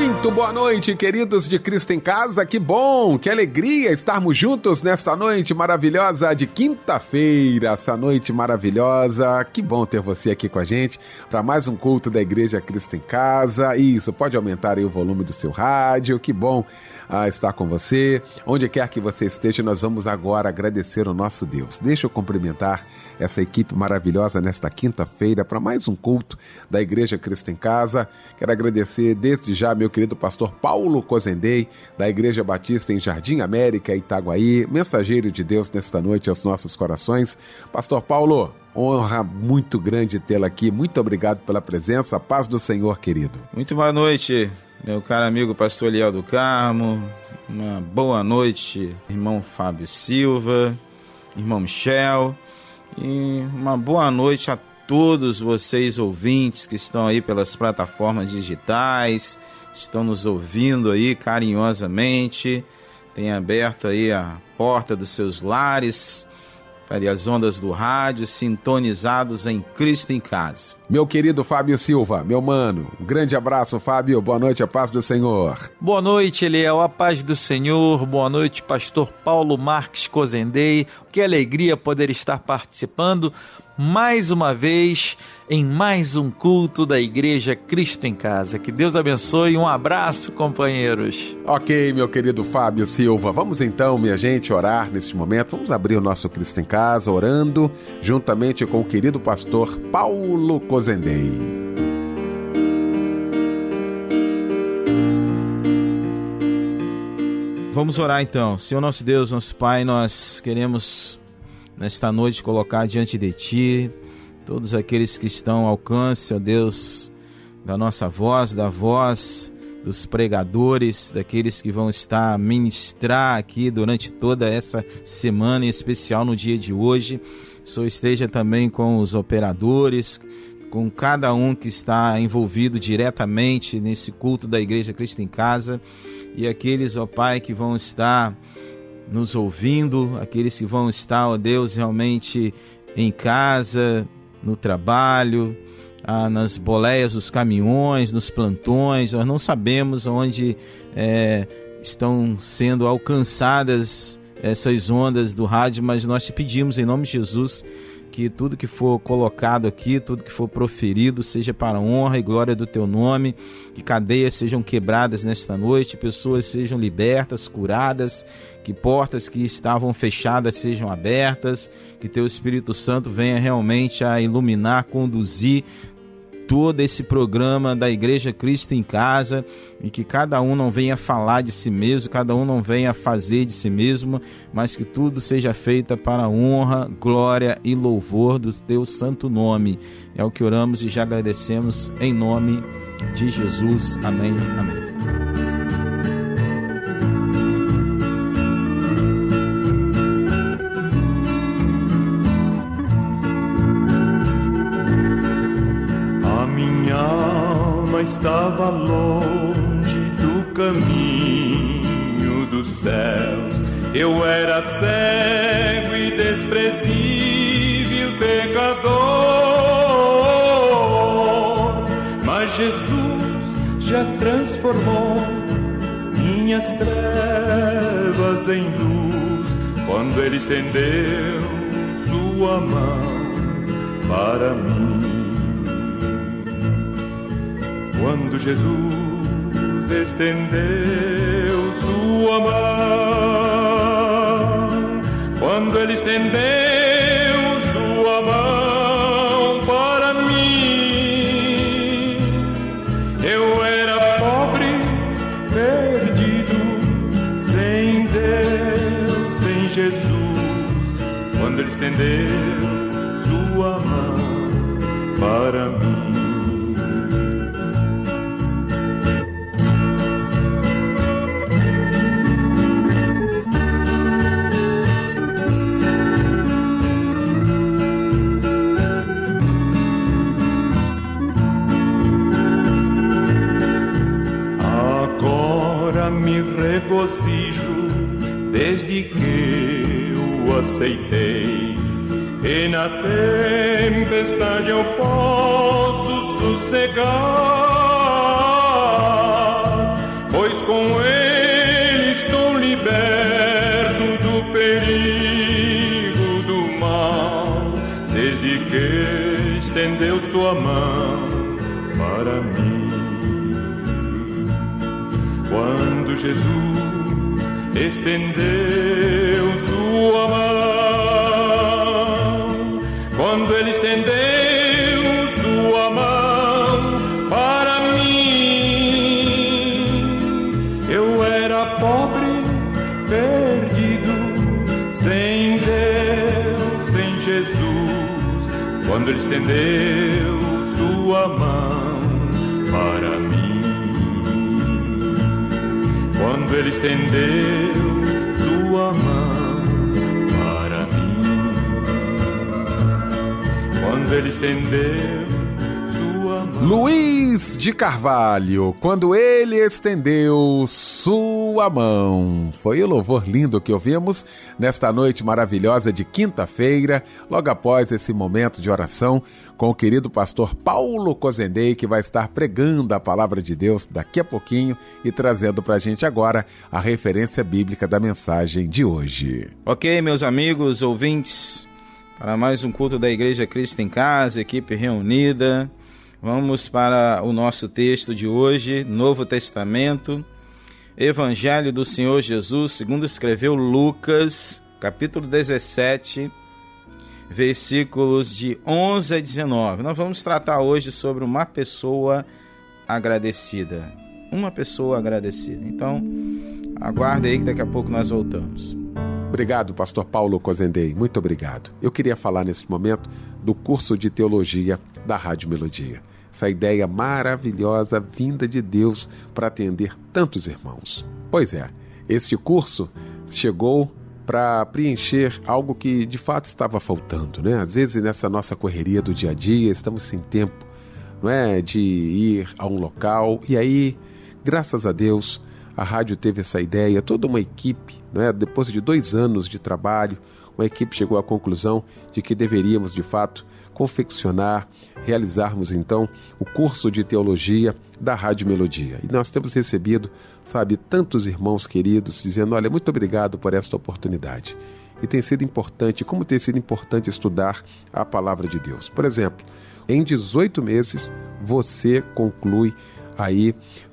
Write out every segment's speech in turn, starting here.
Muito boa noite, queridos de Cristo em Casa. Que bom, que alegria estarmos juntos nesta noite maravilhosa de quinta-feira. Essa noite maravilhosa. Que bom ter você aqui com a gente para mais um culto da Igreja Cristo em Casa. Isso, pode aumentar aí o volume do seu rádio. Que bom ah, estar com você. Onde quer que você esteja, nós vamos agora agradecer o nosso Deus. Deixa eu cumprimentar essa equipe maravilhosa nesta quinta-feira para mais um culto da Igreja Cristo em Casa. Quero agradecer desde já meu querido pastor Paulo Cozendei, da Igreja Batista em Jardim América, Itaguaí, mensageiro de Deus nesta noite aos nossos corações. Pastor Paulo, honra muito grande tê-lo aqui. Muito obrigado pela presença. Paz do Senhor, querido. Muito boa noite, meu caro amigo pastor Eliel do Carmo. Uma boa noite, irmão Fábio Silva, irmão Michel. E uma boa noite a todos vocês ouvintes que estão aí pelas plataformas digitais, estão nos ouvindo aí carinhosamente, tem aberto aí a porta dos seus lares para as ondas do rádio, sintonizados em Cristo em Casa. Meu querido Fábio Silva, meu mano, um grande abraço, Fábio, boa noite, a paz do Senhor. Boa noite, Eliel, a paz do Senhor, boa noite, pastor Paulo Marques Cozendei, que alegria poder estar participando mais uma vez em mais um culto da Igreja Cristo em Casa. Que Deus abençoe. Um abraço, companheiros. Ok, meu querido Fábio Silva. Vamos então, minha gente, orar neste momento. Vamos abrir o nosso Cristo em Casa orando juntamente com o querido pastor Paulo Cozendei. Vamos orar então. Senhor nosso Deus, nosso Pai, nós queremos nesta noite colocar diante de Ti todos aqueles que estão ao alcance, ó Deus, da nossa voz, da voz dos pregadores, daqueles que vão estar ministrar aqui durante toda essa semana, em especial no dia de hoje. Senhor esteja também com os operadores, com cada um que está envolvido diretamente nesse culto da Igreja Cristo em Casa e aqueles, ó Pai, que vão estar nos ouvindo, aqueles que vão estar, ó Deus, realmente em casa, no trabalho, ah, nas boleias dos caminhões, nos plantões. Nós não sabemos onde é, estão sendo alcançadas essas ondas do rádio, mas nós te pedimos em nome de Jesus que tudo que for colocado aqui, tudo que for proferido, seja para a honra e glória do teu nome, que cadeias sejam quebradas nesta noite, pessoas sejam libertas, curadas, que portas que estavam fechadas sejam abertas, que teu Espírito Santo venha realmente a iluminar, conduzir todo esse programa da Igreja Cristo em Casa e que cada um não venha falar de si mesmo, cada um não venha fazer de si mesmo, mas que tudo seja feito para a honra, glória e louvor do teu santo nome. É o que oramos e já agradecemos em nome de Jesus. Amém. Amém. Estendeu Sua mão para mim. Quando Jesus estendeu sossegar, pois com ele estou liberto do perigo do mal, desde que estendeu sua mão para mim. Quando Jesus estendeu estendeu sua mão para mim. Quando ele estendeu sua mão. Luiz de Carvalho, quando ele estendeu sua mão. Foi o louvor lindo que ouvimos nesta noite maravilhosa de quinta-feira, logo após esse momento de oração com o querido pastor Paulo Cozendei, que vai estar pregando a palavra de Deus daqui a pouquinho e trazendo para a gente agora a referência bíblica da mensagem de hoje. Ok, meus amigos, ouvintes, para mais um culto da Igreja Cristo em Casa, equipe reunida. Vamos para o nosso texto de hoje, Novo Testamento, Evangelho do Senhor Jesus, segundo escreveu Lucas, capítulo 17, versículos de 11 a 19. Nós vamos tratar hoje sobre uma pessoa agradecida. Uma pessoa agradecida. Então, aguarde aí que daqui a pouco nós voltamos. Obrigado, pastor Paulo Cozendei. Muito obrigado. Eu queria falar nesse momento do curso de teologia da Rádio Melodia. Essa ideia maravilhosa vinda de Deus para atender tantos irmãos. Pois é, este curso chegou para preencher algo que de fato estava faltando, né? Às vezes nessa nossa correria do dia a dia, estamos sem tempo, não é, de ir a um local e aí, graças a Deus, a rádio teve essa ideia, toda uma equipe, não é? Depois de dois anos de trabalho, uma equipe chegou à conclusão de que deveríamos de fato confeccionar, realizarmos então o curso de teologia da Rádio Melodia. E nós temos recebido, sabe, tantos irmãos queridos dizendo: olha, muito obrigado por esta oportunidade. E tem sido importante, como tem sido importante estudar a palavra de Deus. Por exemplo, em 18 meses você conclui aí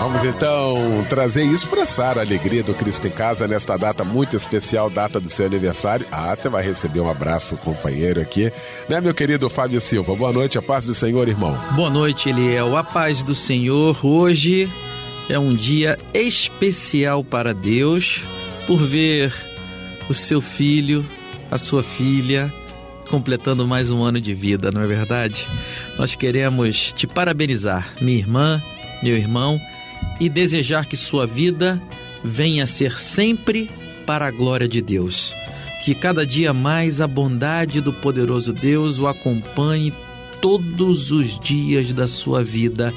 Vamos então trazer e expressar a alegria do Cristo em Casa nesta data muito especial, data do seu aniversário. Ah, você vai receber um abraço, companheiro, aqui, né, meu querido Fábio Silva? Boa noite, a paz do Senhor, irmão. Boa noite, Eliel. A paz do Senhor. Hoje é um dia especial para Deus por ver o seu filho, a sua filha, completando mais um ano de vida, não é verdade? Nós queremos te parabenizar, minha irmã, meu irmão, e desejar que sua vida venha a ser sempre para a glória de Deus. Que cada dia mais a bondade do poderoso Deus o acompanhe todos os dias da sua vida.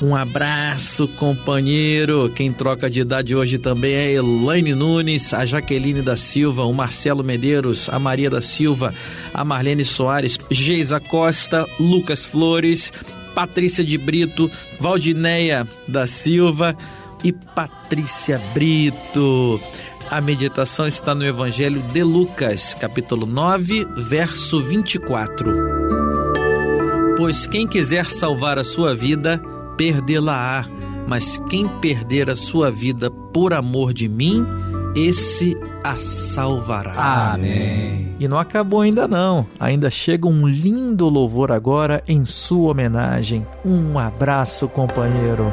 Um abraço, companheiro. Quem troca de idade hoje também é Elaine Nunes, a Jaqueline da Silva, o Marcelo Medeiros, a Maria da Silva, a Marlene Soares, Geisa Costa, Lucas Flores, Patrícia de Brito, Valdineia da Silva e Patrícia Brito. A meditação está no Evangelho de Lucas, capítulo 9, verso 24. Pois quem quiser salvar a sua vida, perdê-la-á, mas quem perder a sua vida por amor de mim, esse a salvará. Amém. E não acabou ainda não. Ainda chega um lindo louvor agora em sua homenagem. Um abraço, companheiro.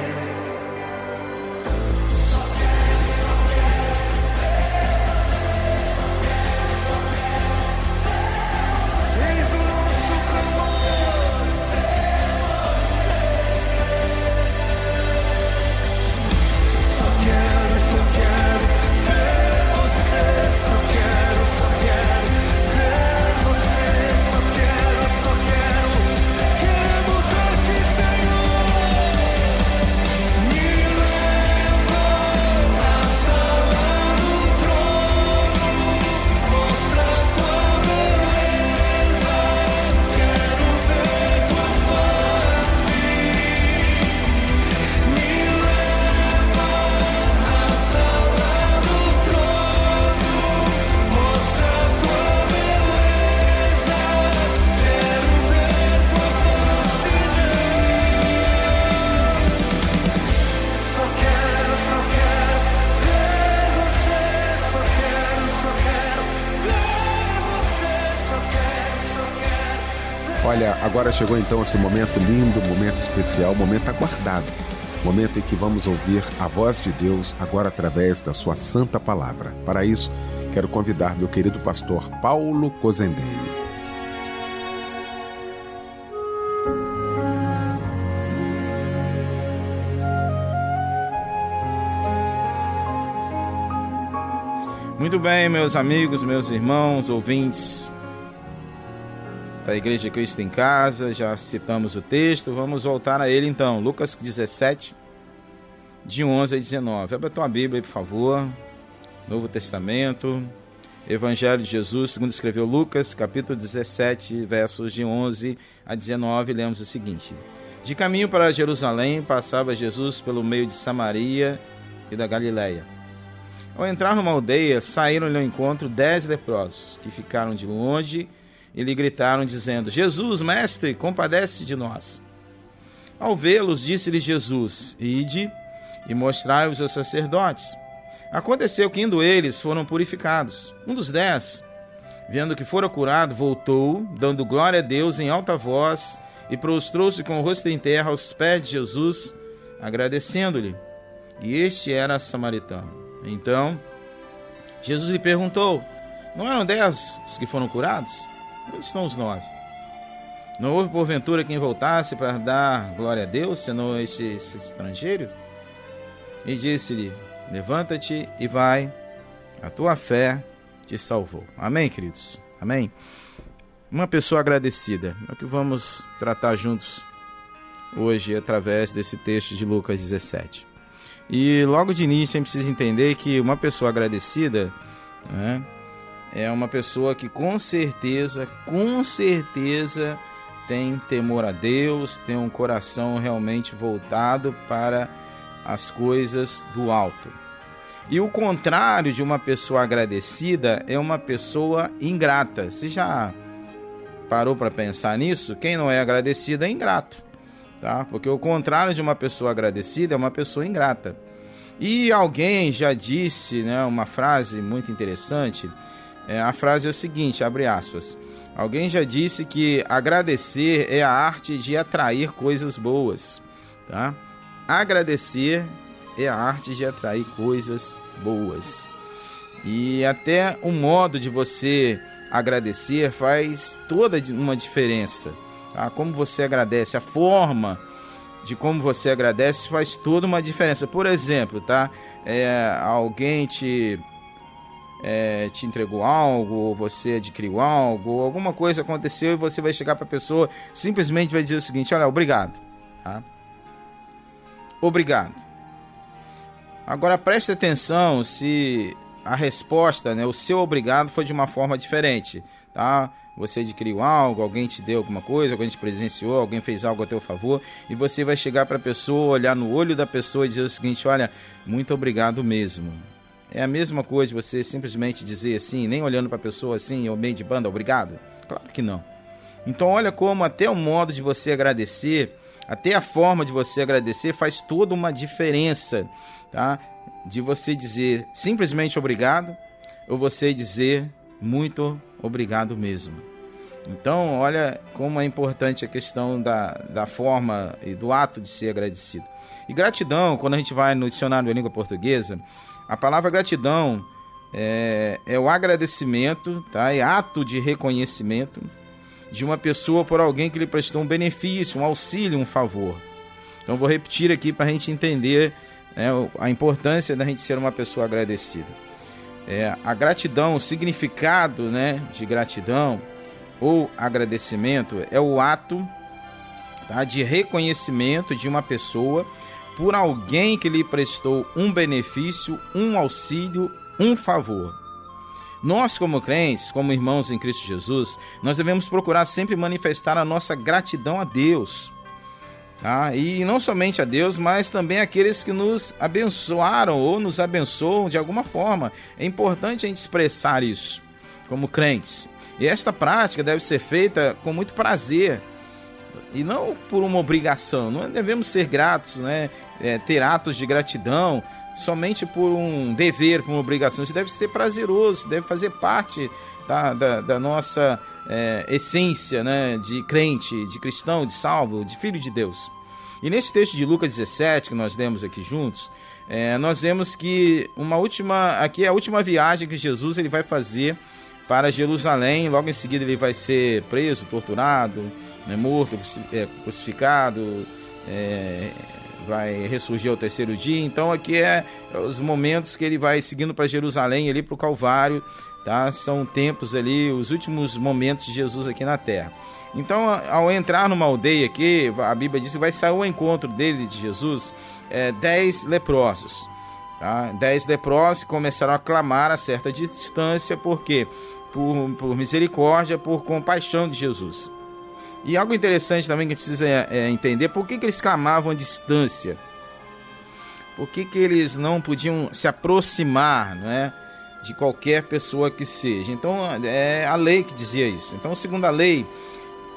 Chegou então esse momento lindo, momento especial, momento aguardado. Momento em que vamos ouvir a voz de Deus agora através da sua santa palavra. Para isso, quero convidar meu querido pastor Paulo Cozendei. Muito bem, meus amigos, meus irmãos, ouvintes da Igreja Cristo em Casa, já citamos o texto, vamos voltar a ele então. Lucas 17, de 11 a 19. Abra a tua Bíblia aí, por favor. Novo Testamento, Evangelho de Jesus, segundo escreveu Lucas, capítulo 17, versos de 11 a 19, lemos o seguinte: De caminho para Jerusalém, passava Jesus pelo meio de Samaria e da Galiléia. Ao entrar numa aldeia, saíram-lhe ao encontro dez leprosos, que ficaram de longe e lhe gritaram, dizendo: Jesus, mestre, compadece de nós. Ao vê-los, disse-lhe Jesus: Ide e mostrai-os aos sacerdotes. Aconteceu que, indo eles, foram purificados. Um dos dez, vendo que fora curado, voltou, dando glória a Deus em alta voz, e prostrou-se com o rosto em terra aos pés de Jesus, agradecendo-lhe. E este era samaritano. Então, Jesus lhe perguntou: Não eram dez os que foram curados? Onde estão os nove? Não houve porventura quem voltasse para dar glória a Deus, senão esse estrangeiro? E disse-lhe: Levanta-te e vai, a tua fé te salvou. Amém, queridos? Amém? Uma pessoa agradecida é o que vamos tratar juntos hoje através desse texto de Lucas 17. E logo de início a gente precisa entender que uma pessoa agradecida né, é uma pessoa que com certeza, com certeza tem temor a Deus, tem um coração realmente voltado para as coisas do alto. E o contrário de uma pessoa agradecida é uma pessoa ingrata. Você já parou para pensar nisso? Quem não é agradecido é ingrato tá? Porque o contrário de uma pessoa agradecida é uma pessoa ingrata. E alguém já disse, né, uma frase muito interessante. É, a frase é a seguinte, abre aspas. Alguém já disse que agradecer é a arte de atrair coisas boas, tá? Agradecer é a arte de atrair coisas boas. E até o modo de você agradecer faz toda uma diferença. Tá? Como você agradece, a forma de como você agradece faz toda uma diferença. Por exemplo, tá? É, alguém te é, te entregou algo, você adquiriu algo, alguma coisa aconteceu e você vai chegar para a pessoa, simplesmente vai dizer o seguinte: olha, obrigado. Tá? Obrigado. Agora preste atenção se a resposta, né, o seu obrigado foi de uma forma diferente, tá? Você adquiriu algo, alguém te deu alguma coisa, alguém te presenciou, alguém fez algo a teu favor, e você vai chegar para a pessoa, olhar no olho da pessoa e dizer o seguinte: olha, muito obrigado mesmo. É a mesma coisa você simplesmente dizer assim, nem olhando para a pessoa assim, ou meio de banda, obrigado? Claro que não. Então, olha como até o modo de você agradecer, até a forma de você agradecer faz toda uma diferença, tá? De você dizer simplesmente obrigado ou você dizer muito obrigado mesmo. Então, olha como é importante a questão da, da forma e do ato de ser agradecido. E gratidão, quando a gente vai no dicionário da língua portuguesa, a palavra gratidão é, é o agradecimento, tá? é ato de reconhecimento de uma pessoa por alguém que lhe prestou um benefício, um auxílio, um favor. Então, vou repetir aqui para a gente entender né, a importância da gente ser uma pessoa agradecida. É, a gratidão, o significado né, de gratidão ou agradecimento é o ato tá, de reconhecimento de uma pessoa por alguém que lhe prestou um benefício, um auxílio, um favor. Nós, como crentes, como irmãos em Cristo Jesus, nós devemos procurar sempre manifestar a nossa gratidão a Deus Tá? E não somente a Deus, mas também aqueles que nos abençoaram ou nos abençoam de alguma forma. É importante a gente expressar isso como crentes. E esta prática deve ser feita com muito prazer, e não por uma obrigação. Não devemos ser gratos, né? É, ter atos de gratidão somente por um dever, por uma obrigação. Isso deve ser prazeroso, deve fazer parte tá, da, da nossa é, essência né, de crente, de cristão, de salvo, de filho de Deus. E nesse texto de Lucas 17, que nós lemos aqui juntos, é, nós vemos que uma última, aqui é a última viagem que Jesus ele vai fazer para Jerusalém. Logo em seguida ele vai ser preso, torturado, né, morto, é, crucificado, é, vai ressurgir ao terceiro dia. Então aqui é os momentos que ele vai seguindo para Jerusalém, ali para o Calvário, tá? São tempos ali, os últimos momentos de Jesus aqui na Terra. Então, ao entrar numa aldeia aqui, a Bíblia diz que vai sair ao encontro dele, de Jesus, é, dez leprosos. Tá? Dez leprosos começaram a clamar a certa distância, por quê? Por, por misericórdia, por compaixão de Jesus. E algo interessante também que precisa é, entender, por que, que eles clamavam a distância? Por que, que eles não podiam se aproximar não é, de qualquer pessoa que seja? Então, é a lei que dizia isso. Então, segundo a lei,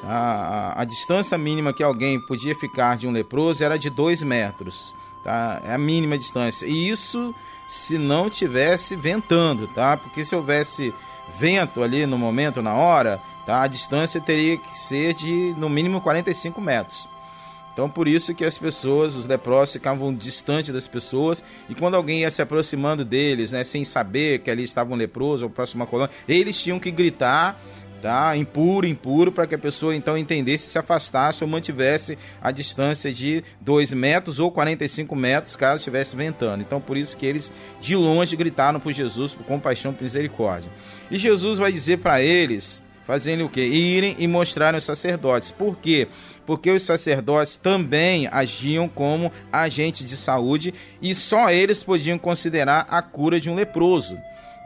a, a, a distância mínima que alguém podia ficar de um leproso era de dois metros. Tá? É a mínima distância. E isso se não tivesse ventando, tá? Porque se houvesse vento ali no momento, na hora, Tá? A distância teria que ser de no mínimo 45 metros. Então, por isso que as pessoas, os leprosos, ficavam distante das pessoas e quando alguém ia se aproximando deles, né, sem saber que ali estava um leproso ou próximo a colônia, eles tinham que gritar, tá, impuro, impuro, para que a pessoa então entendesse, se afastasse ou mantivesse a distância de 2 metros ou 45 metros, caso estivesse ventando. Então, por isso que eles de longe gritaram por Jesus, por compaixão, por misericórdia. E Jesus vai dizer para eles, fazendo o que? Irem e mostrarem os sacerdotes. Por quê? Porque os sacerdotes também agiam como agentes de saúde e só eles podiam considerar a cura de um leproso.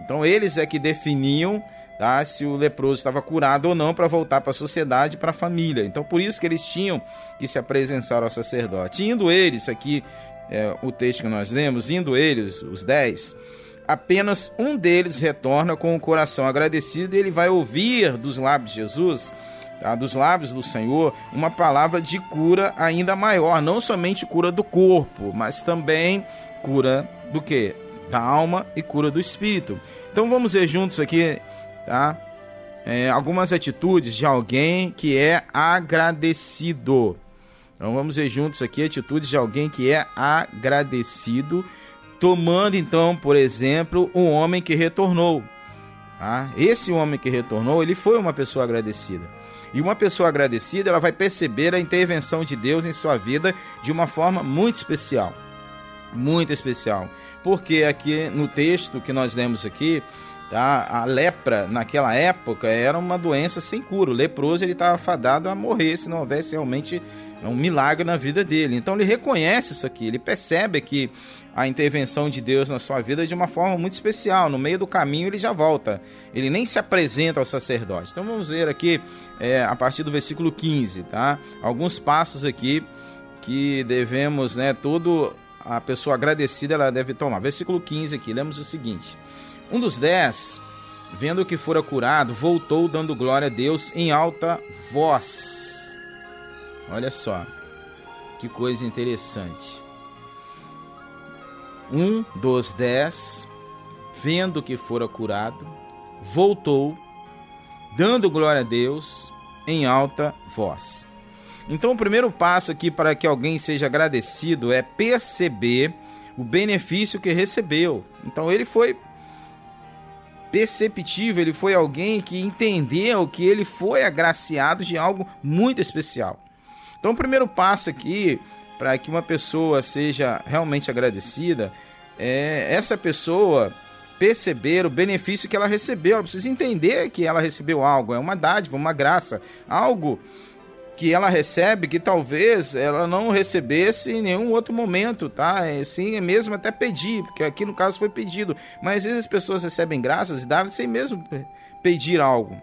Então eles é que definiam tá, se o leproso estava curado ou não para voltar para a sociedade, para a família. Então por isso que eles tinham que se apresentar ao sacerdote. Indo eles, aqui é, o texto que nós lemos, indo eles, os dez, apenas um deles retorna com o coração agradecido e ele vai ouvir dos lábios de Jesus, tá, dos lábios do Senhor, uma palavra de cura ainda maior, não somente cura do corpo, mas também cura do que? Da alma e cura do espírito. Então vamos ver juntos aqui, tá? É, algumas atitudes de alguém que é agradecido. Então vamos ver juntos aqui atitudes de alguém que é agradecido tomando então, por exemplo, um homem que retornou. Tá? Esse homem que retornou, ele foi uma pessoa agradecida. E uma pessoa agradecida, ela vai perceber a intervenção de Deus em sua vida de uma forma muito especial. Muito especial. Porque aqui no texto que nós lemos aqui, tá? A lepra naquela época era uma doença sem cura. O leproso ele estava fadado a morrer se não houvesse realmente um milagre na vida dele. Então ele reconhece isso aqui, ele percebe que a intervenção de Deus na sua vida de uma forma muito especial. No meio do caminho ele já volta, ele nem se apresenta ao sacerdote. Então vamos ver aqui é, a partir do versículo 15, tá? Alguns passos aqui que devemos, né? Todo a pessoa agradecida ela deve tomar. Versículo 15 aqui, lemos o seguinte: Um dos dez, vendo que fora curado, voltou dando glória a Deus em alta voz. Olha só, que coisa interessante um dos dez, vendo que fora curado, voltou, dando glória a Deus em alta voz. Então, o primeiro passo aqui para que alguém seja agradecido é perceber o benefício que recebeu. Então, ele foi perceptível, ele foi alguém que entendeu que ele foi agraciado de algo muito especial. Então, o primeiro passo aqui para que uma pessoa seja realmente agradecida, é essa pessoa perceber o benefício que ela recebeu. Ela precisa entender que ela recebeu algo, é uma dádiva, uma graça, algo que ela recebe que talvez ela não recebesse em nenhum outro momento, tá? É, sim, mesmo até pedir, porque aqui no caso foi pedido. Mas às vezes as pessoas recebem graças e dá sem mesmo pedir algo.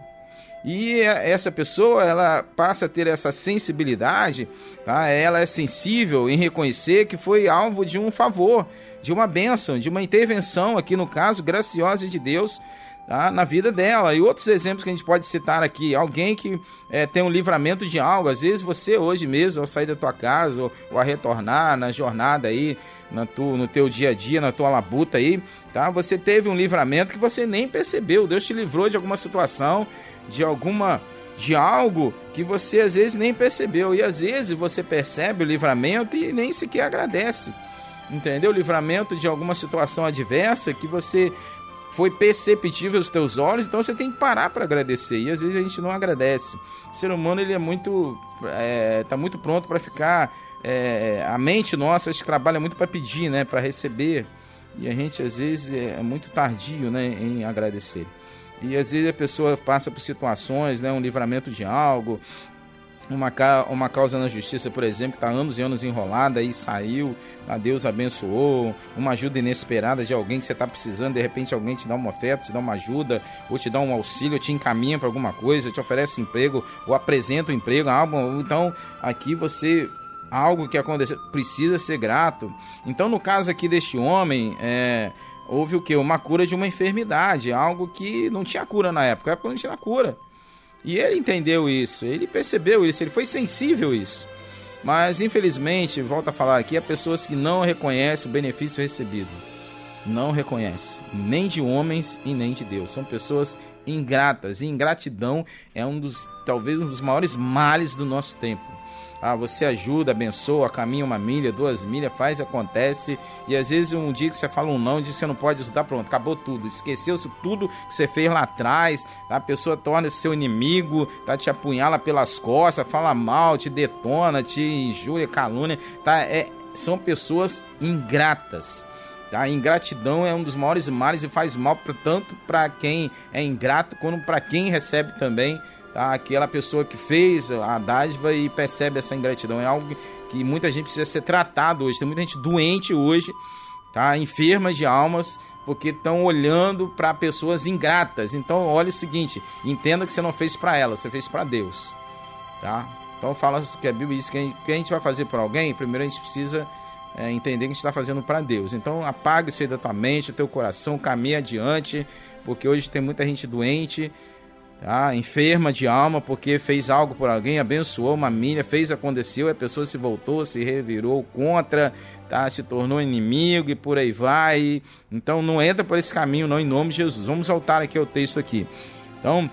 E essa pessoa, ela passa a ter essa sensibilidade, tá? Ela é sensível em reconhecer que foi alvo de um favor, de uma bênção, de uma intervenção, aqui no caso, graciosa de Deus, tá? na vida dela. E outros exemplos que a gente pode citar aqui: alguém que é, tem um livramento de algo, às vezes você hoje mesmo, ao sair da tua casa ou, ou a retornar na jornada aí, na tu, no teu dia a dia, na tua labuta aí, tá? Você teve um livramento que você nem percebeu. Deus te livrou de alguma situação, de alguma de algo que você às vezes nem percebeu e às vezes você percebe o livramento e nem sequer agradece. Entendeu? Livramento de alguma situação adversa que você foi perceptível aos teus olhos, então você tem que parar para agradecer. E às vezes a gente não agradece. O ser humano ele é muito, é, tá muito pronto para ficar. É, a mente nossa acho que trabalha muito para pedir, né, para receber. E a gente às vezes é muito tardio, né, em agradecer. E às vezes a pessoa passa por situações, né, um livramento de algo, uma, uma causa na justiça, por exemplo, que está anos e anos enrolada e saiu, a Deus abençoou, uma ajuda inesperada de alguém que você está precisando, de repente alguém te dá uma oferta, te dá uma ajuda, ou te dá um auxílio, te encaminha para alguma coisa, te oferece emprego, ou apresenta o um emprego, algo. Então, aqui você algo que aconteceu precisa ser grato. Então, no caso aqui deste homem, é, houve o que? Uma cura de uma enfermidade, algo que não tinha cura na época, na época não tinha cura. E ele entendeu isso, ele percebeu isso, ele foi sensível a isso. Mas infelizmente, volto a falar aqui, há pessoas que não reconhecem o benefício recebido. Não reconhecem, nem de homens e nem de Deus. São pessoas ingratas. E ingratidão é um dos, talvez um dos maiores males do nosso tempo. Ah, você ajuda, abençoa, caminha uma milha, duas milhas, faz, acontece. E às vezes um dia que você fala um não, diz que você não pode ajudar, pronto, acabou tudo. Esqueceu-se tudo que você fez lá atrás. Tá? A pessoa torna-se seu inimigo, tá? te apunhala pelas costas, fala mal, te detona, te injúria, calúnia. Tá? É, são pessoas ingratas. Tá? ingratidão é um dos maiores males e faz mal tanto para quem é ingrato quanto para quem recebe também tá? Aquela pessoa que fez a dádiva e percebe essa ingratidão. É algo que muita gente precisa ser tratado hoje. Tem muita gente doente hoje, tá? Enferma de almas, porque estão olhando para pessoas ingratas. Então, olha o seguinte: entenda que você não fez para ela, você fez para Deus, tá? Então, fala que a Bíblia diz que a gente, que a gente vai fazer por alguém, primeiro a gente precisa é, entender que a gente está fazendo para Deus. Então, apague isso da tua mente, do teu coração, caminhe adiante, porque hoje tem muita gente doente tá? enferma de alma porque fez algo por alguém, abençoou uma milha, fez aconteceu, a pessoa se voltou, se revirou contra, tá? se tornou inimigo e por aí vai. Então não entra por esse caminho não em nome de Jesus. Vamos voltar aqui ao texto aqui. Então,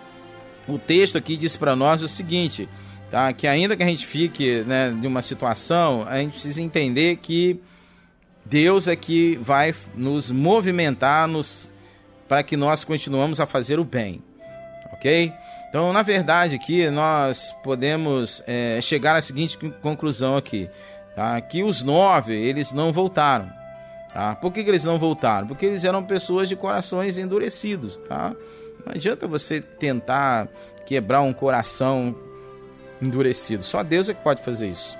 o texto aqui diz para nós o seguinte, tá? Que ainda que a gente fique, né, de uma situação, a gente precisa entender que Deus é que vai nos movimentar nos para que nós continuamos a fazer o bem ok? Então, na verdade, aqui nós podemos é, chegar à seguinte conclusão aqui, tá? Que os nove, eles não voltaram, tá? Por que, que eles não voltaram? Porque eles eram pessoas de corações endurecidos, tá? Não adianta você tentar quebrar um coração endurecido. Só Deus é que pode fazer isso,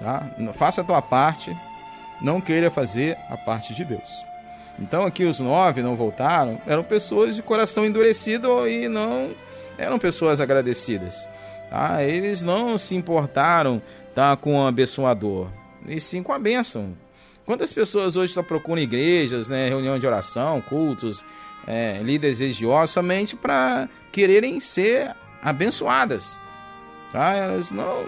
tá? Faça a tua parte, não queira fazer a parte de Deus. Então aqui os nove não voltaram, eram pessoas de coração endurecido e não eram pessoas agradecidas. Tá? Eles não se importaram tá, com o abençoador, e sim com a bênção. Quantas pessoas hoje estão procurando igrejas, né, reunião de oração, cultos, é, líderes religiosos, somente para quererem ser abençoadas? Tá? Elas não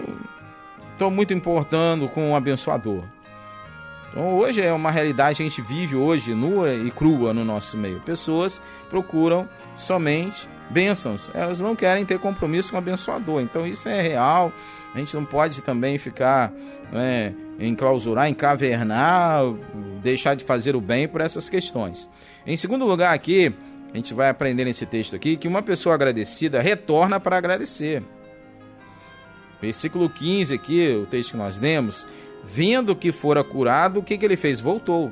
estão muito importando com o abençoador. Então hoje é uma realidade que a gente vive hoje nua e crua no nosso meio. Pessoas procuram somente bênçãos, elas não querem ter compromisso com o abençoador. Então isso é real. A gente não pode também ficar né, enclausurar, encavernar, deixar de fazer o bem por essas questões. Em segundo lugar, aqui, a gente vai aprender nesse texto aqui que uma pessoa agradecida retorna para agradecer. Versículo 15 aqui, o texto que nós lemos, vendo que fora curado, o que, que ele fez? Voltou.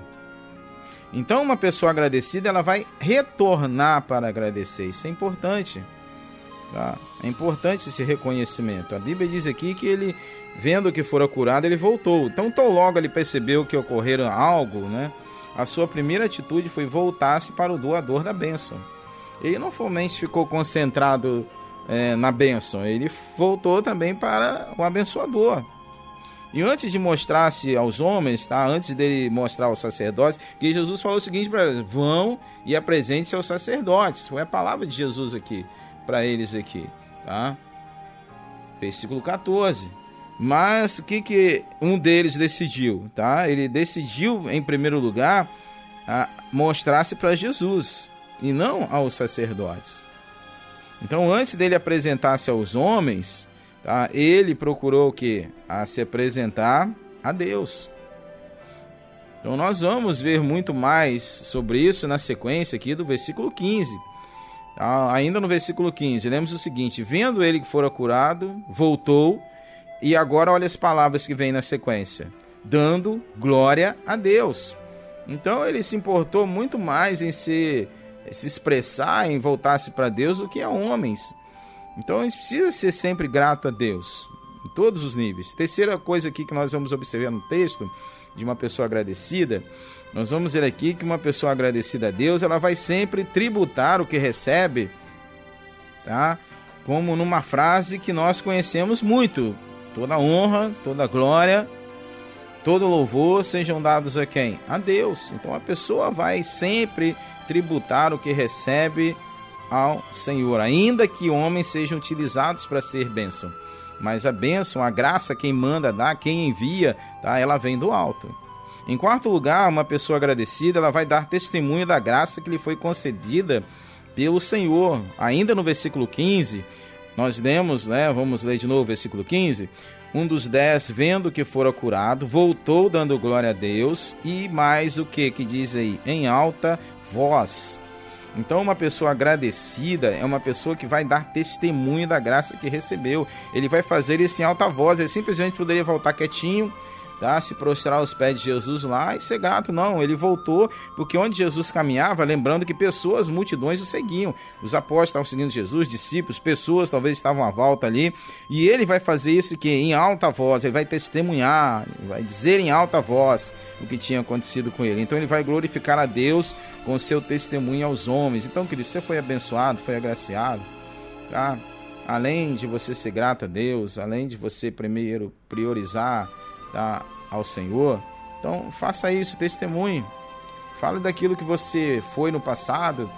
Então, uma pessoa agradecida, ela vai retornar para agradecer. Isso é importante. Tá? É importante esse reconhecimento. A Bíblia diz aqui que ele, vendo que fora curado, ele voltou. Então, tão logo ele percebeu que ocorrera algo, né? A sua primeira atitude foi voltar-se para o doador da bênção. Ele não somente ficou concentrado é, na bênção, ele voltou também para o abençoador. E antes de mostrar-se aos homens, tá? Antes dele mostrar aos sacerdotes, que Jesus falou o seguinte para eles: vão e apresente-se aos sacerdotes. Foi a palavra de Jesus aqui para eles aqui, tá? Versículo 14. Mas o que, que um deles decidiu? Tá? Ele decidiu, em primeiro lugar, mostrar-se para Jesus e não aos sacerdotes. Então, antes dele apresentar-se aos homens, tá? ele procurou o que? A se apresentar a Deus. Então, nós vamos ver muito mais sobre isso na sequência aqui do versículo 15. Tá? Ainda no versículo 15, lemos o seguinte: Vendo ele que fora curado, voltou e agora olha as palavras que vem na sequência: dando glória a Deus. Então ele se importou muito mais em se, se expressar, em voltar-se para Deus do que a homens. Então a gente precisa ser sempre grato a Deus, em todos os níveis. Terceira coisa aqui que nós vamos observar no texto de uma pessoa agradecida, nós vamos ver aqui que uma pessoa agradecida a Deus, ela vai sempre tributar o que recebe, tá? Como numa frase que nós conhecemos muito, Toda honra, toda glória, todo louvor sejam dados a quem? A Deus. Então a pessoa vai sempre tributar o que recebe ao Senhor, ainda que homens sejam utilizados para ser bênção. Mas a bênção, a graça, quem manda dar, quem envia, tá? ela vem do alto. Em quarto lugar, uma pessoa agradecida, ela vai dar testemunho da graça que lhe foi concedida pelo Senhor. Ainda no versículo 15, nós lemos, né? Vamos ler de novo o versículo 15. Um dos dez, vendo que fora curado, voltou dando glória a Deus, e mais o que que diz aí? Em alta voz. Então, uma pessoa agradecida é uma pessoa que vai dar testemunho da graça que recebeu. Ele vai fazer isso em alta voz. Ele simplesmente poderia voltar quietinho, tá? se prostrar aos pés de Jesus lá e ser grato. Não, ele voltou porque onde Jesus caminhava, lembrando que pessoas, multidões o seguiam. Os apóstolos estavam seguindo Jesus, discípulos, pessoas talvez estavam à volta ali. E ele vai fazer isso que em alta voz, ele vai testemunhar, vai dizer em alta voz o que tinha acontecido com ele. Então ele vai glorificar a Deus com seu testemunho aos homens. Então, querido, você foi abençoado, foi agraciado, tá? Além de você ser grato a Deus, além de você primeiro priorizar tá, ao Senhor, então faça isso, testemunhe. Fale daquilo que você foi no passado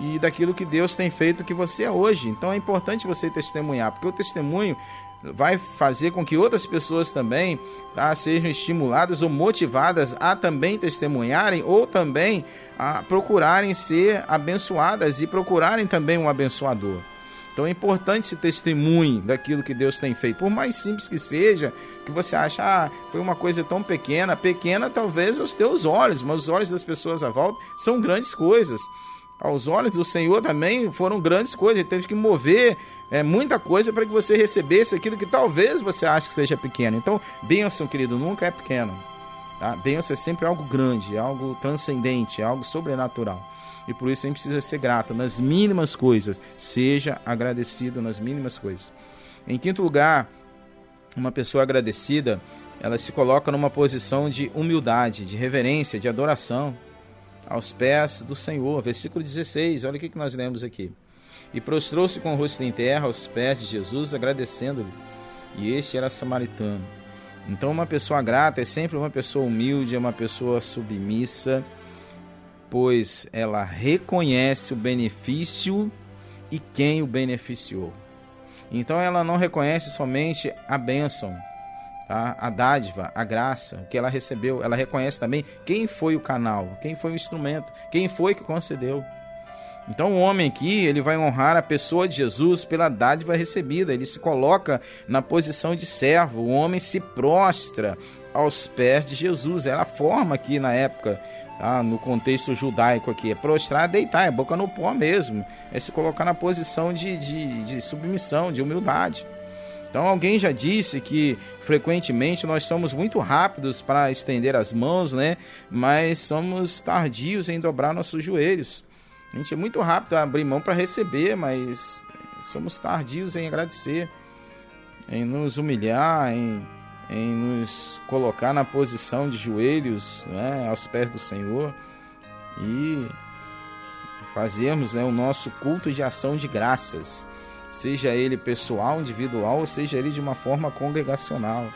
e daquilo que Deus tem feito que você é hoje. Então é importante você testemunhar, porque o testemunho vai fazer com que outras pessoas também tá, sejam estimuladas ou motivadas a também testemunharem ou também a procurarem ser abençoadas e procurarem também um abençoador. Então é importante esse testemunho daquilo que Deus tem feito. Por mais simples que seja, que você acha, ah, foi uma coisa tão pequena, pequena talvez aos teus olhos, mas os olhos das pessoas à volta são grandes coisas. Aos olhos do Senhor também foram grandes coisas. Ele teve que mover é, muita coisa para que você recebesse aquilo que talvez você ache que seja pequeno. Então, bênção, querido, nunca é pequeno. Tá? Bênção é sempre algo grande, algo transcendente, algo sobrenatural e por isso a gente precisa ser grato nas mínimas coisas. Seja agradecido nas mínimas coisas. Em quinto lugar, uma pessoa agradecida, ela se coloca numa posição de humildade, de reverência, de adoração aos pés do Senhor. Versículo 16, olha o que nós lemos aqui. E prostrou-se com o rosto em terra aos pés de Jesus, agradecendo-lhe. E este era samaritano. Então, uma pessoa grata é sempre uma pessoa humilde, é uma pessoa submissa pois ela reconhece o benefício e quem o beneficiou. Então ela não reconhece somente a bênção, tá? a dádiva, a graça, que ela recebeu, ela reconhece também quem foi o canal, quem foi o instrumento, quem foi que concedeu. Então o homem aqui, ele vai honrar a pessoa de Jesus pela dádiva recebida, ele se coloca na posição de servo, o homem se prostra aos pés de Jesus, era a forma aqui na época tá? no contexto judaico aqui, é prostrar, é deitar, é boca no pó mesmo, é se colocar na posição de, de, de submissão, de humildade. Então alguém já disse que frequentemente nós somos muito rápidos para estender as mãos, né? Mas somos tardios em dobrar nossos joelhos. A gente é muito rápido a abrir mão para receber, mas somos tardios em agradecer, em nos humilhar, em em nos colocar na posição de joelhos né, aos pés do Senhor e fazermos né, o nosso culto de ação de graças, seja ele pessoal, individual, ou seja ele de uma forma congregacional.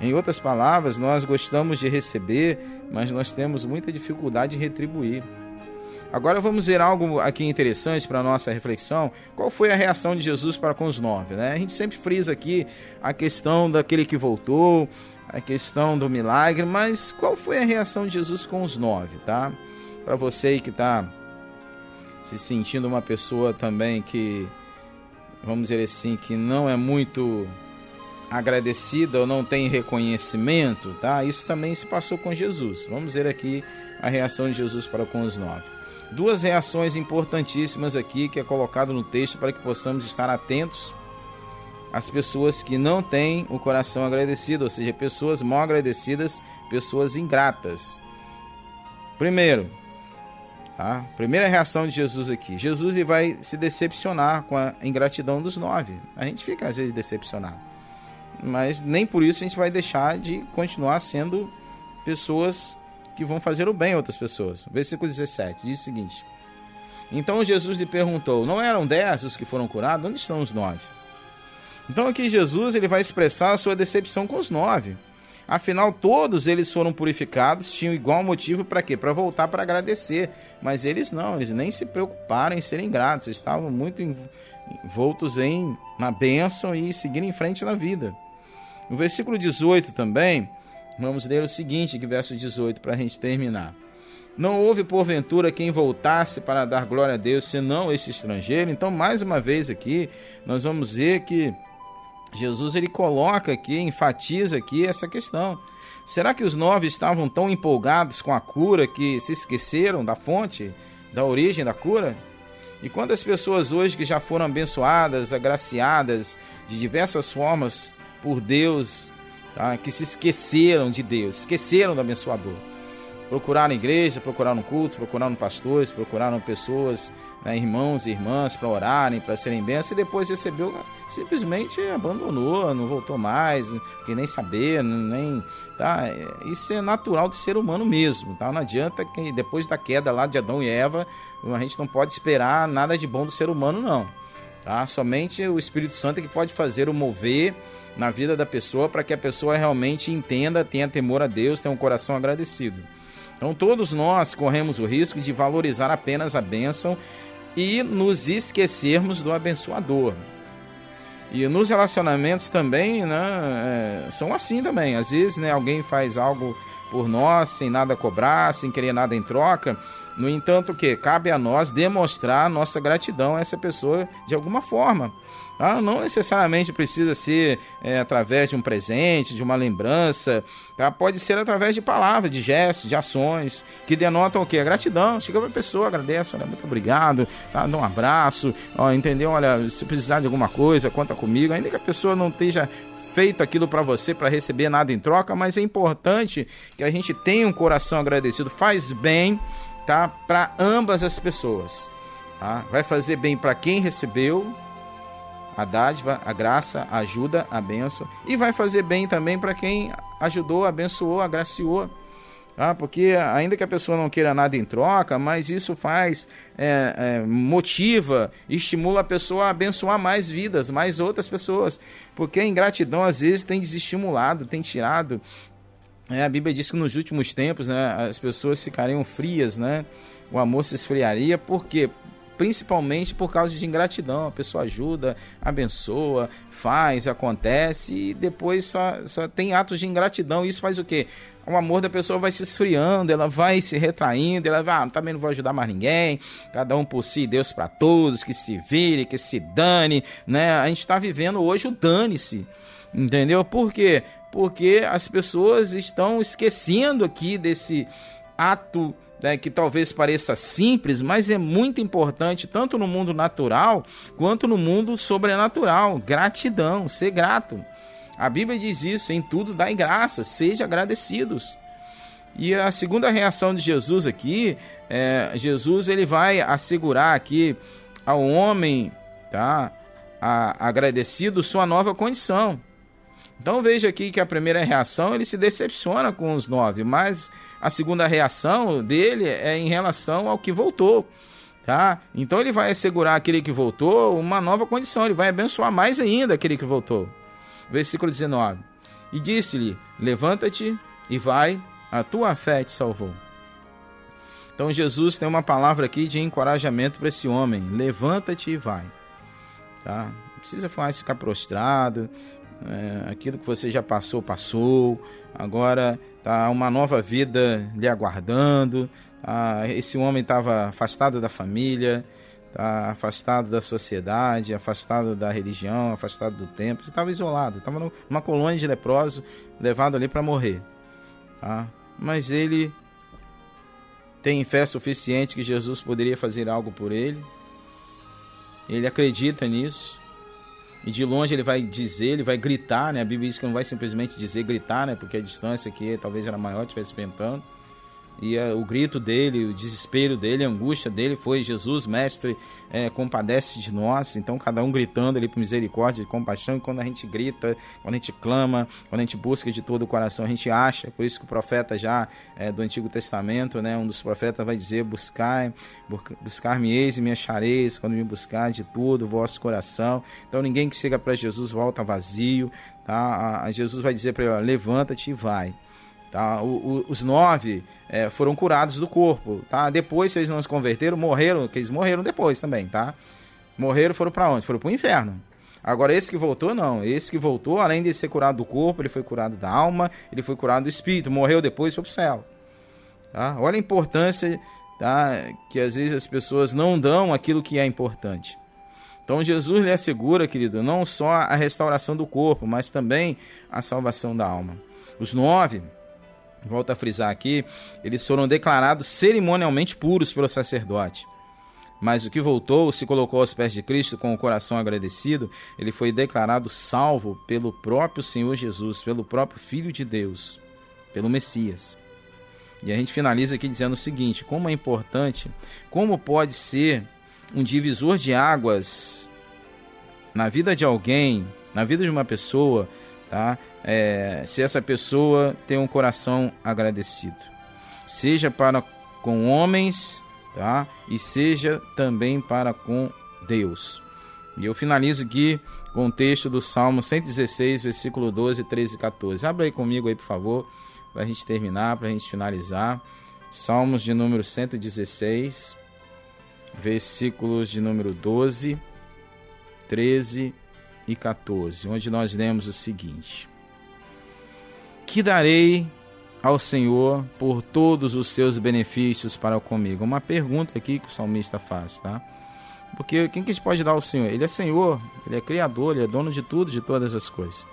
Em outras palavras, nós gostamos de receber, mas nós temos muita dificuldade de retribuir. Agora vamos ver algo aqui interessante para nossa reflexão. Qual foi a reação de Jesus para com os nove? Né? A gente sempre frisa aqui a questão daquele que voltou, a questão do milagre, mas qual foi a reação de Jesus com os nove, tá? Para você que está se sentindo uma pessoa também que, vamos dizer assim, que não é muito agradecida ou não tem reconhecimento, tá? Isso também se passou com Jesus. Vamos ver aqui a reação de Jesus para com os nove. Duas reações importantíssimas aqui que é colocado no texto para que possamos estar atentos às pessoas que não têm o coração agradecido, ou seja, pessoas mal agradecidas, pessoas ingratas. Primeiro, tá? primeira reação de Jesus aqui: Jesus ele vai se decepcionar com a ingratidão dos nove. A gente fica às vezes decepcionado, mas nem por isso a gente vai deixar de continuar sendo pessoas que vão fazer o bem a outras pessoas. Versículo 17 diz o seguinte: Então Jesus lhe perguntou: Não eram dez os que foram curados? Onde estão os nove? Então aqui Jesus ele vai expressar a sua decepção com os nove. Afinal, todos eles foram purificados, tinham igual motivo para quê? Para voltar para agradecer. Mas eles não, eles nem se preocuparam em serem gratos, estavam muito envoltos em na bênção e seguindo em frente na vida. No versículo 18 também, Vamos ler o seguinte, que verso 18, para a gente terminar. Não houve porventura quem voltasse para dar glória a Deus, senão esse estrangeiro. Então, mais uma vez aqui, nós vamos ver que Jesus ele coloca aqui, enfatiza aqui essa questão. Será que os nove estavam tão empolgados com a cura que se esqueceram da fonte, da origem da cura? E quantas pessoas hoje que já foram abençoadas, agraciadas de diversas formas por Deus, tá? que se esqueceram de Deus, esqueceram do abençoador. Procuraram igreja, procuraram cultos, procuraram pastores, procuraram pessoas, né, irmãos e irmãs para orarem, para serem bênçãos, e depois recebeu, simplesmente abandonou, não voltou mais, que nem saber, nem. Tá? Isso é natural do ser humano mesmo. Tá? Não adianta que depois da queda lá de Adão e Eva, a gente não pode esperar nada de bom do ser humano, não. Tá? Somente o Espírito Santo é que pode fazer o mover na vida da pessoa para que a pessoa realmente entenda, tenha temor a Deus, tenha um coração agradecido. Então todos nós corremos o risco de valorizar apenas a bênção e nos esquecermos do abençoador. E nos relacionamentos também, né, é, são assim também. Às vezes, né, alguém faz algo por nós sem nada cobrar, sem querer nada em troca. No entanto, que cabe a nós demonstrar nossa gratidão a essa pessoa de alguma forma. Tá? Não necessariamente precisa ser é, através de um presente, de uma lembrança. Tá? Pode ser através de palavras, de gestos, de ações, que denotam o quê? A gratidão. Chega para a pessoa, agradece, olha, muito obrigado, tá? dá um abraço, ó, entendeu? Olha, se precisar de alguma coisa, conta comigo. Ainda que a pessoa não esteja feito aquilo para você para receber nada em troca, mas é importante que a gente tenha um coração agradecido. Faz bem, tá? Para ambas as pessoas. Tá? Vai fazer bem para quem recebeu a dádiva, a graça, a ajuda, a benção. E vai fazer bem também para quem ajudou, abençoou, agraciou. Ah, porque ainda que a pessoa não queira nada em troca, mas isso faz, é, é, motiva, estimula a pessoa a abençoar mais vidas, mais outras pessoas. Porque a ingratidão às vezes tem desestimulado, tem tirado. É, a Bíblia diz que nos últimos tempos né, as pessoas ficariam frias, né? o amor se esfriaria. Por quê? Principalmente por causa de ingratidão. A pessoa ajuda, abençoa, faz, acontece e depois só, só tem atos de ingratidão. Isso faz o quê? O amor da pessoa vai se esfriando, ela vai se retraindo, ela vai, ah, também não vou ajudar mais ninguém, cada um por si, Deus para todos, que se vire, que se dane, né? A gente está vivendo hoje o dane-se, entendeu? Por quê? Porque as pessoas estão esquecendo aqui desse ato né, que talvez pareça simples, mas é muito importante tanto no mundo natural quanto no mundo sobrenatural. Gratidão, ser grato. A Bíblia diz isso: em tudo dai graça, seja agradecidos. E a segunda reação de Jesus aqui, é, Jesus ele vai assegurar aqui ao homem, tá, a, agradecido sua nova condição. Então veja aqui que a primeira reação ele se decepciona com os nove, mas a segunda reação dele é em relação ao que voltou. Tá? Então ele vai assegurar aquele que voltou uma nova condição, ele vai abençoar mais ainda aquele que voltou. Versículo 19. e disse-lhe: Levanta-te e vai, a tua fé te salvou. Então Jesus tem uma palavra aqui de encorajamento para esse homem: levanta-te e vai. Tá? Não precisa mais ficar prostrado. É, aquilo que você já passou, passou. Agora tá uma nova vida lhe aguardando. Tá? Esse homem estava afastado da família, tá? afastado da sociedade, afastado da religião, afastado do templo. Estava isolado, estava numa colônia de leprosos, levado ali para morrer. Tá? Mas ele tem fé suficiente que Jesus poderia fazer algo por ele. Ele acredita nisso. E de longe ele vai dizer, ele vai gritar, né? A Bíblia diz que não vai simplesmente dizer gritar, né? Porque a distância aqui talvez era maior, estivesse ventando. E uh, o grito dele, o desespero dele, a angústia dele foi: Jesus, mestre, é, compadece de nós. Então, cada um gritando ali por misericórdia e compaixão. E quando a gente grita, quando a gente clama, quando a gente busca de todo o coração, a gente acha. Por isso que o profeta já é, do Antigo Testamento, né, um dos profetas vai dizer: Buscai, buscar-me-eis e me achareis, quando me buscar de todo o vosso coração. Então, ninguém que chega para Jesus volta vazio. Tá? A, Jesus vai dizer para ele: Levanta-te e vai. Tá? O, o, os nove é, foram curados do corpo. Tá? Depois, se eles não se converteram, morreram, que eles morreram depois também. Tá? Morreram foram para onde? Foram para o inferno. Agora, esse que voltou, não. Esse que voltou, além de ser curado do corpo, ele foi curado da alma, ele foi curado do espírito. Morreu depois, foi para o céu. Tá? Olha a importância tá? que às vezes as pessoas não dão aquilo que é importante. Então Jesus lhe assegura, querido, não só a restauração do corpo, mas também a salvação da alma. Os nove volto a frisar aqui, eles foram declarados cerimonialmente puros pelo sacerdote. Mas o que voltou se colocou aos pés de Cristo com o coração agradecido, ele foi declarado salvo pelo próprio Senhor Jesus, pelo próprio Filho de Deus, pelo Messias. E a gente finaliza aqui dizendo o seguinte: como é importante, como pode ser um divisor de águas na vida de alguém, na vida de uma pessoa, tá? É, se essa pessoa tem um coração agradecido, seja para com homens, tá? E seja também para com Deus. E eu finalizo aqui com o texto do Salmo 116, versículo 12, 13 e 14. Abra aí comigo aí, por favor, para a gente terminar, para a gente finalizar. Salmos de número 116, versículos de número 12, 13 e 14, onde nós lemos o seguinte: que darei ao Senhor por todos os seus benefícios para comigo? Uma pergunta aqui que o salmista faz, tá? Porque quem que a gente pode dar ao Senhor? Ele é Senhor, ele é Criador, ele é dono de tudo, de todas as coisas.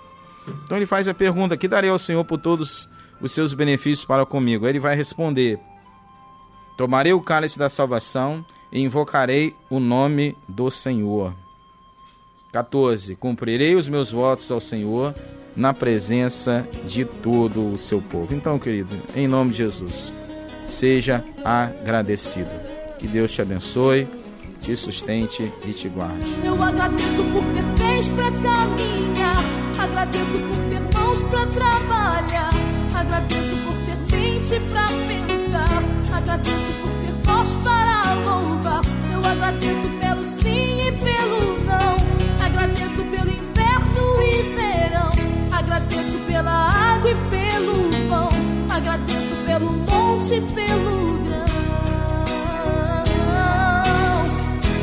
Então ele faz a pergunta: que darei ao Senhor por todos os seus benefícios para comigo? Ele vai responder: Tomarei o cálice da salvação e invocarei o nome do Senhor. 14. Cumprirei os meus votos ao Senhor na presença de todo o seu povo. Então, querido, em nome de Jesus, seja agradecido. Que Deus te abençoe, te sustente e te guarde. Eu agradeço por ter pés para caminhar, agradeço por ter mãos para trabalhar, agradeço por ter mente para pensar, agradeço por ter voz para louvar. Eu agradeço pelo sim e pelo não, agradeço pelo inverno e verão. Agradeço pela água e pelo pão. Agradeço pelo monte e pelo grão.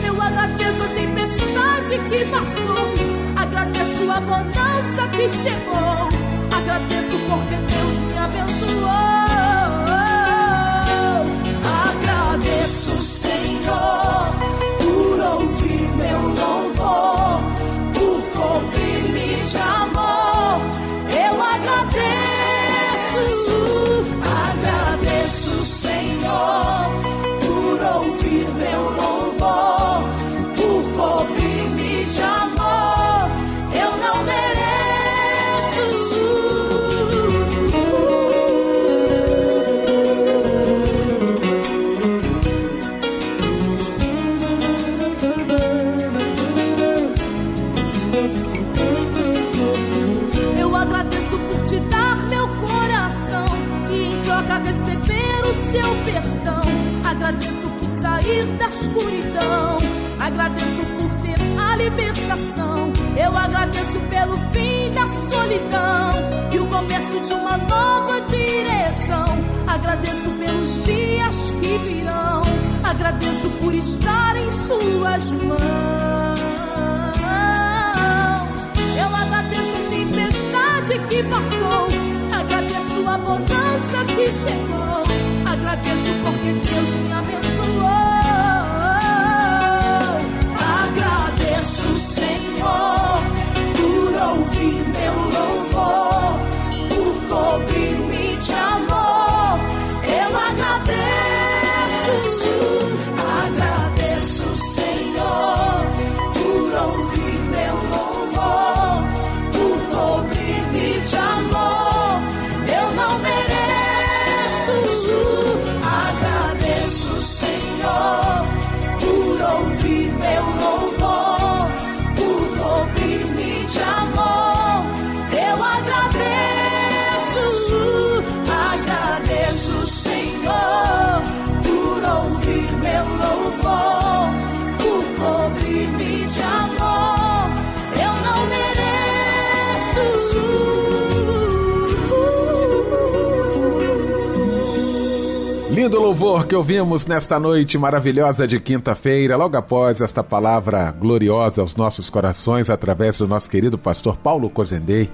Eu agradeço a tempestade que passou. Agradeço a bonança que chegou. Agradeço porque Deus me abençoou. Agradeço, Senhor, por ouvir meu louvor, por cobrir-me de amor. Agradeço pelos dias que virão, agradeço por estar em Suas mãos. Eu agradeço a tempestade que passou, agradeço a bonança que chegou, agradeço porque Deus me abençoou. Louvor que ouvimos nesta noite maravilhosa de quinta-feira, logo após esta palavra gloriosa aos nossos corações, através do nosso querido pastor Paulo Cozendei.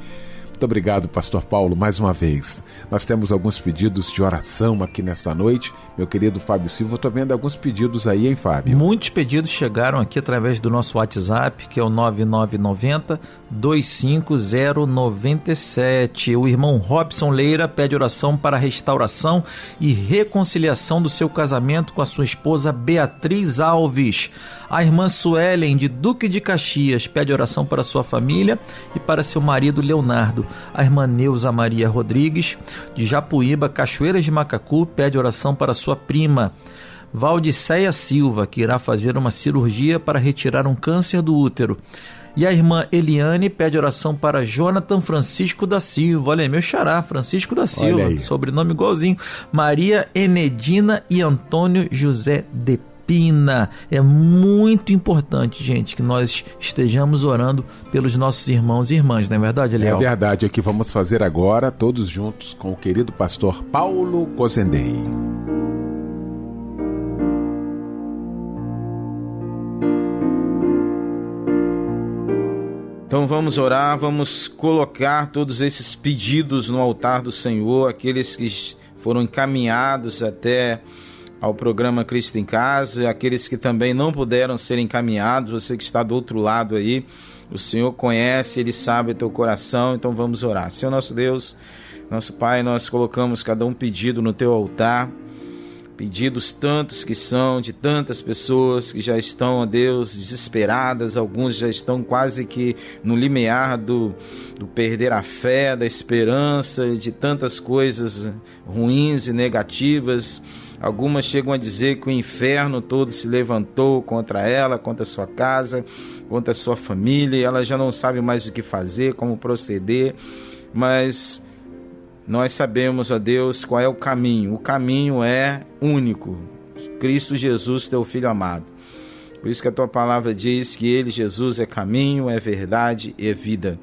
Muito obrigado, Pastor Paulo, mais uma vez. Nós temos alguns pedidos de oração aqui nesta noite. Meu querido Fábio Silva, estou vendo alguns pedidos aí, hein, Fábio? Muitos pedidos chegaram aqui através do nosso WhatsApp, que é o 9990 25097. O irmão Robson Leira pede oração para a restauração e reconciliação do seu casamento com a sua esposa Beatriz Alves. A irmã Suelen, de Duque de Caxias, pede oração para sua família e para seu marido Leonardo. A irmã Neuza Maria Rodrigues, de Japuíba, Cachoeiras de Macacu, pede oração para sua prima. Valdiceia Silva, que irá fazer uma cirurgia para retirar um câncer do útero. E a irmã Eliane pede oração para Jonathan Francisco da Silva. Olha, meu xará, Francisco da Silva. Sobrenome igualzinho. Maria Enedina e Antônio José de Pina. É muito importante, gente, que nós estejamos orando pelos nossos irmãos e irmãs, não é verdade, Eliel? É verdade, é o que vamos fazer agora, todos juntos com o querido pastor Paulo Cozendei. Então vamos orar, vamos colocar todos esses pedidos no altar do Senhor, aqueles que foram encaminhados até ao programa Cristo em Casa, aqueles que também não puderam ser encaminhados, você que está do outro lado aí, o Senhor conhece, Ele sabe o teu coração, então vamos orar. Senhor nosso Deus, nosso Pai, nós colocamos cada um pedido no teu altar, pedidos tantos que são de tantas pessoas que já estão, ó Deus, desesperadas, alguns já estão quase que no limiar do, do perder a fé, da esperança, de tantas coisas ruins e negativas. Algumas chegam a dizer que o inferno todo se levantou contra ela, contra sua casa, contra sua família, e ela já não sabe mais o que fazer, como proceder, mas nós sabemos, ó Deus, qual é o caminho. O caminho é único. Cristo Jesus, teu filho amado. Por isso que a tua palavra diz que ele, Jesus, é caminho, é verdade e é vida.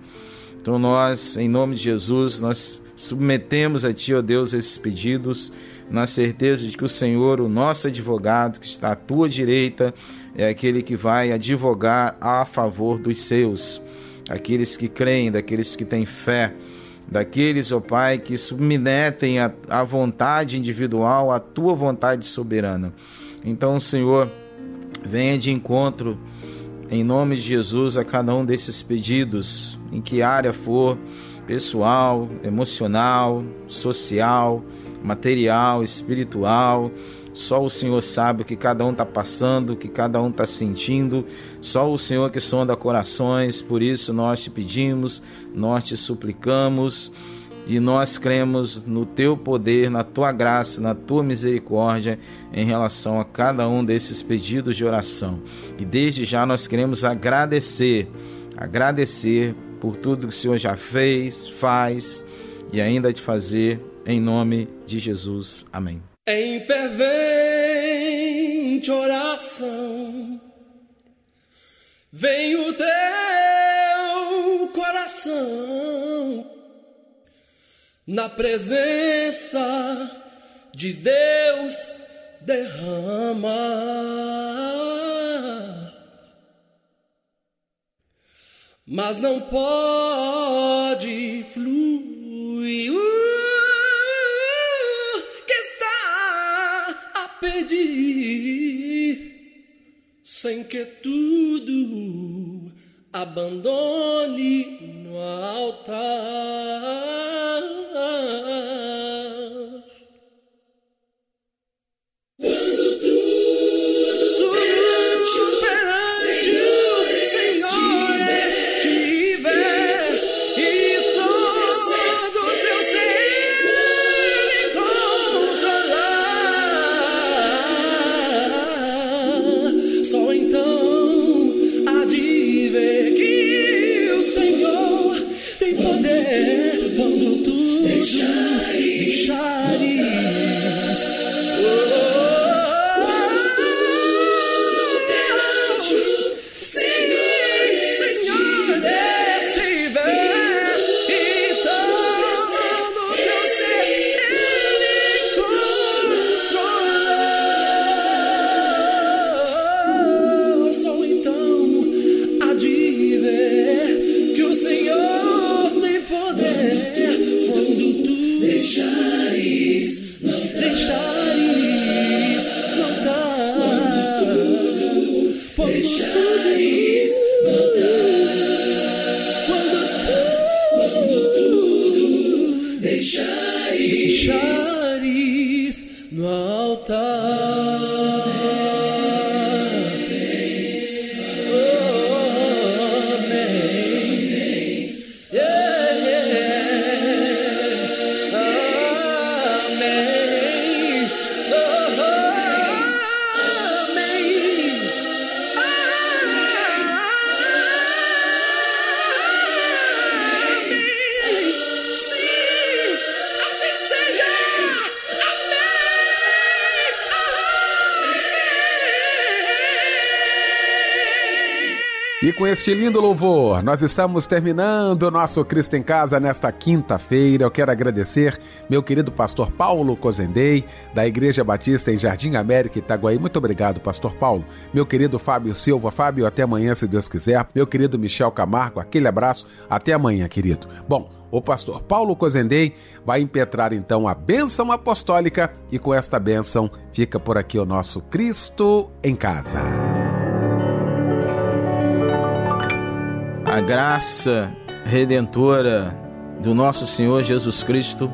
Então nós, em nome de Jesus, nós submetemos a ti, ó Deus, esses pedidos, na certeza de que o Senhor, o nosso advogado, que está à tua direita, é aquele que vai advogar a favor dos seus, aqueles que creem, daqueles que têm fé daqueles, ó Pai, que submetem a, a vontade individual à tua vontade soberana. Então, Senhor, venha de encontro, em nome de Jesus, a cada um desses pedidos, em que área for, pessoal, emocional, social, material, espiritual. Só o Senhor sabe o que cada um está passando, o que cada um está sentindo. Só o Senhor que sonda corações. Por isso nós te pedimos, nós te suplicamos e nós cremos no teu poder, na tua graça, na tua misericórdia em relação a cada um desses pedidos de oração. E desde já nós queremos agradecer, agradecer por tudo que o Senhor já fez, faz e ainda de fazer em nome de Jesus. Amém. Em fervente oração, vem o teu coração na presença de Deus derrama. Mas não pode fluir a pedir sem que tudo abandone no altar. Com este lindo louvor, nós estamos terminando o nosso Cristo em Casa nesta quinta-feira. Eu quero agradecer meu querido pastor Paulo Cozendei, da Igreja Batista em Jardim América, Itaguaí. Muito obrigado, pastor Paulo. Meu querido Fábio Silva. Fábio, até amanhã, se Deus quiser. Meu querido Michel Camargo, aquele abraço. Até amanhã, querido. Bom, o pastor Paulo Cozendei vai impetrar então a bênção apostólica e com esta bênção fica por aqui o nosso Cristo em Casa. A graça redentora do nosso Senhor Jesus Cristo,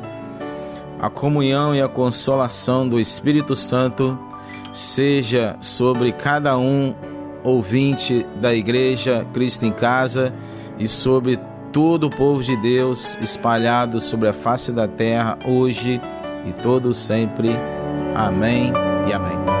a comunhão e a consolação do Espírito Santo seja sobre cada um ouvinte da Igreja Cristo em Casa e sobre todo o povo de Deus espalhado sobre a face da terra hoje e todo sempre. Amém e amém.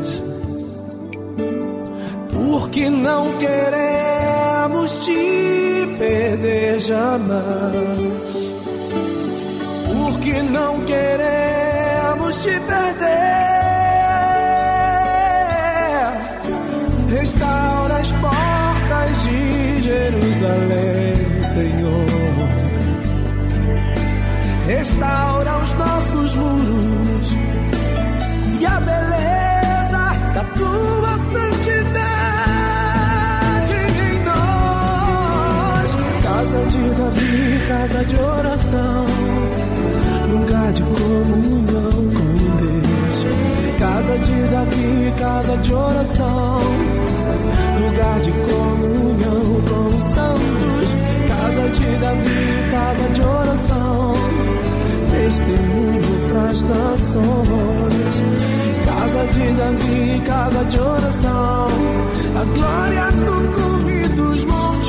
Porque não queremos te perder jamais. Porque não queremos te perder. restaura as portas de Jerusalém, Senhor. Restaura os nossos muros e a beleza da tua santidade casa de oração, lugar de comunhão com Deus. Casa de Davi, casa de oração, lugar de comunhão com os santos. Casa de Davi, casa de oração, testemunho para as nações. Casa de Davi, casa de oração, a glória no cume dos montes.